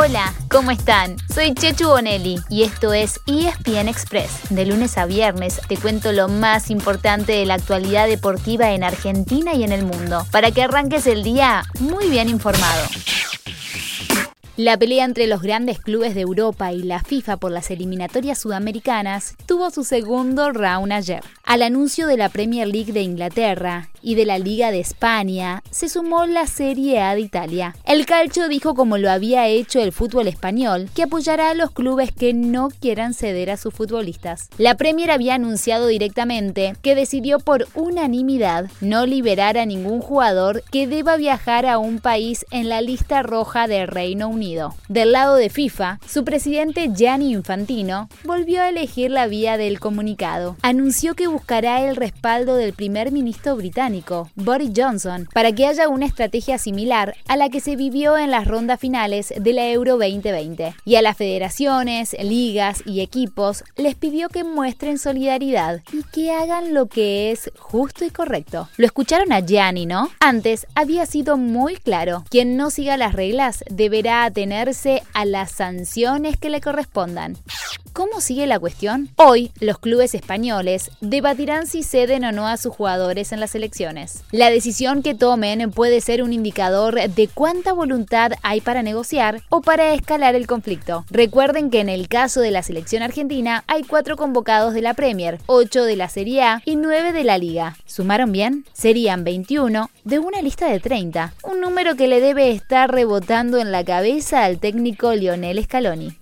Hola, ¿cómo están? Soy Chechu Bonelli y esto es ESPN Express. De lunes a viernes te cuento lo más importante de la actualidad deportiva en Argentina y en el mundo, para que arranques el día muy bien informado. La pelea entre los grandes clubes de Europa y la FIFA por las eliminatorias sudamericanas tuvo su segundo round ayer. Al anuncio de la Premier League de Inglaterra y de la Liga de España, se sumó la Serie A de Italia. El calcio dijo como lo había hecho el fútbol español, que apoyará a los clubes que no quieran ceder a sus futbolistas. La Premier había anunciado directamente que decidió por unanimidad no liberar a ningún jugador que deba viajar a un país en la lista roja de Reino Unido del lado de FIFA, su presidente Gianni Infantino volvió a elegir la vía del comunicado. Anunció que buscará el respaldo del primer ministro británico, Boris Johnson, para que haya una estrategia similar a la que se vivió en las rondas finales de la Euro 2020. Y a las federaciones, ligas y equipos les pidió que muestren solidaridad y que hagan lo que es justo y correcto. Lo escucharon a Gianni, ¿no? Antes había sido muy claro, quien no siga las reglas deberá atenerse a las sanciones que le correspondan. ¿Cómo sigue la cuestión? Hoy, los clubes españoles debatirán si ceden o no a sus jugadores en las elecciones. La decisión que tomen puede ser un indicador de cuánta voluntad hay para negociar o para escalar el conflicto. Recuerden que en el caso de la selección argentina hay cuatro convocados de la Premier, ocho de la Serie A y nueve de la Liga. ¿Sumaron bien? Serían 21 de una lista de 30, un número que le debe estar rebotando en la cabeza al técnico Lionel Scaloni.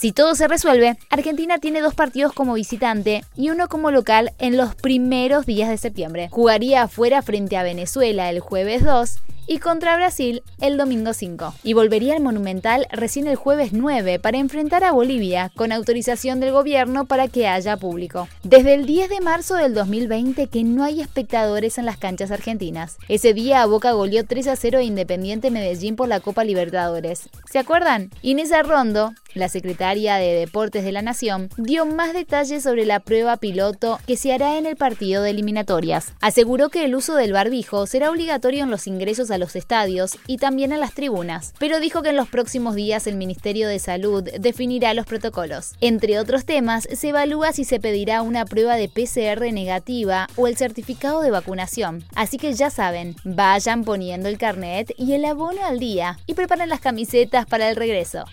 Si todo se resuelve, Argentina tiene dos partidos como visitante y uno como local en los primeros días de septiembre. Jugaría afuera frente a Venezuela el jueves 2 y contra Brasil el domingo 5. Y volvería al Monumental recién el jueves 9 para enfrentar a Bolivia con autorización del gobierno para que haya público. Desde el 10 de marzo del 2020 que no hay espectadores en las canchas argentinas. Ese día Boca goleó 3 a 0 a Independiente Medellín por la Copa Libertadores. ¿Se acuerdan? Inés Arrondo, la secretaria de Deportes de la Nación, dio más detalles sobre la prueba piloto que se hará en el partido de eliminatorias. Aseguró que el uso del barbijo será obligatorio en los ingresos a los estadios y también en las tribunas, pero dijo que en los próximos días el Ministerio de Salud definirá los protocolos. Entre otros temas, se evalúa si se pedirá una prueba de PCR negativa o el certificado de vacunación. Así que ya saben, vayan poniendo el carnet y el abono al día y preparen las camisetas para el regreso.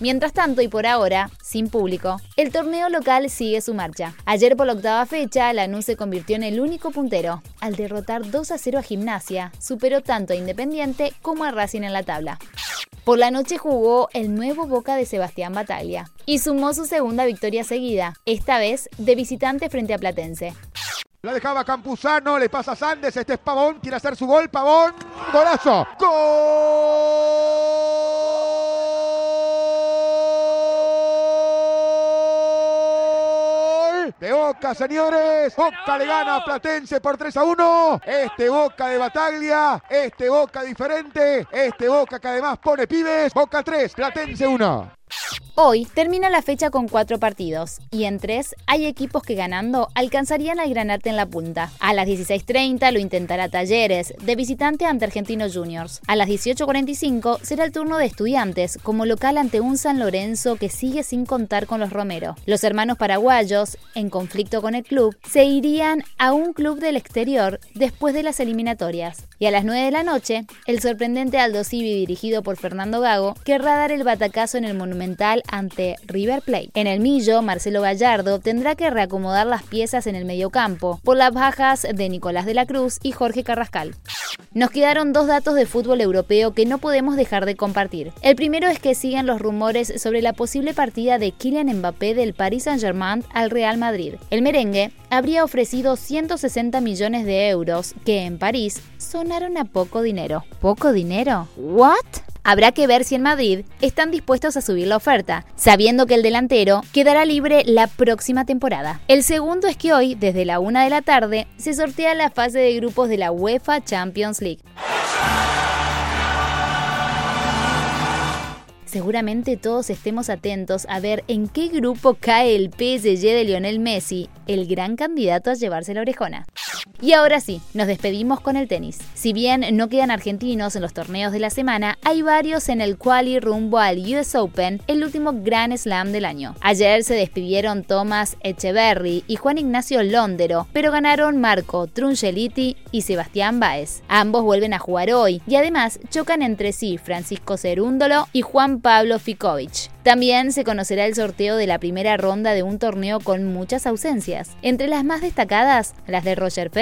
Mientras tanto, y por ahora, sin público, el torneo local sigue su marcha. Ayer por la octava fecha, Lanús se convirtió en el único puntero. Al derrotar 2 a 0 a Gimnasia, superó tanto a Independiente como a Racing en la tabla. Por la noche jugó el nuevo Boca de Sebastián Bataglia y sumó su segunda victoria seguida, esta vez de visitante frente a Platense. La dejaba Campuzano, le pasa a Sandes, este es Pavón, quiere hacer su gol, Pavón, golazo, gol. De Boca, señores. Boca le gana a Platense por 3 a 1. Este Boca de Bataglia, este Boca diferente, este Boca que además pone pibes. Boca 3, Platense 1. Hoy termina la fecha con cuatro partidos y en tres hay equipos que ganando alcanzarían al granate en la punta. A las 16.30 lo intentará Talleres, de visitante ante Argentinos Juniors. A las 18.45 será el turno de Estudiantes, como local ante un San Lorenzo que sigue sin contar con los Romero. Los hermanos paraguayos, en conflicto con el club, se irían a un club del exterior después de las eliminatorias. Y a las 9 de la noche, el sorprendente Aldo Civi dirigido por Fernando Gago querrá dar el batacazo en el Monumental ante River Plate. En el Millo, Marcelo Gallardo tendrá que reacomodar las piezas en el mediocampo por las bajas de Nicolás de la Cruz y Jorge Carrascal. Nos quedaron dos datos de fútbol europeo que no podemos dejar de compartir. El primero es que siguen los rumores sobre la posible partida de Kylian Mbappé del Paris Saint-Germain al Real Madrid. El merengue habría ofrecido 160 millones de euros, que en París sonaron a poco dinero. ¿Poco dinero? ¿What? Habrá que ver si en Madrid están dispuestos a subir la oferta, sabiendo que el delantero quedará libre la próxima temporada. El segundo es que hoy, desde la una de la tarde, se sortea la fase de grupos de la UEFA Champions League. Seguramente todos estemos atentos a ver en qué grupo cae el PSG de Lionel Messi, el gran candidato a llevarse la orejona. Y ahora sí, nos despedimos con el tenis. Si bien no quedan argentinos en los torneos de la semana, hay varios en el quali rumbo al US Open, el último Grand Slam del año. Ayer se despidieron Thomas Echeverry y Juan Ignacio Londero, pero ganaron Marco Trungeliti y Sebastián Baez. Ambos vuelven a jugar hoy y además chocan entre sí Francisco Cerúndolo y Juan Pablo Ficovich. También se conocerá el sorteo de la primera ronda de un torneo con muchas ausencias. Entre las más destacadas, las de Roger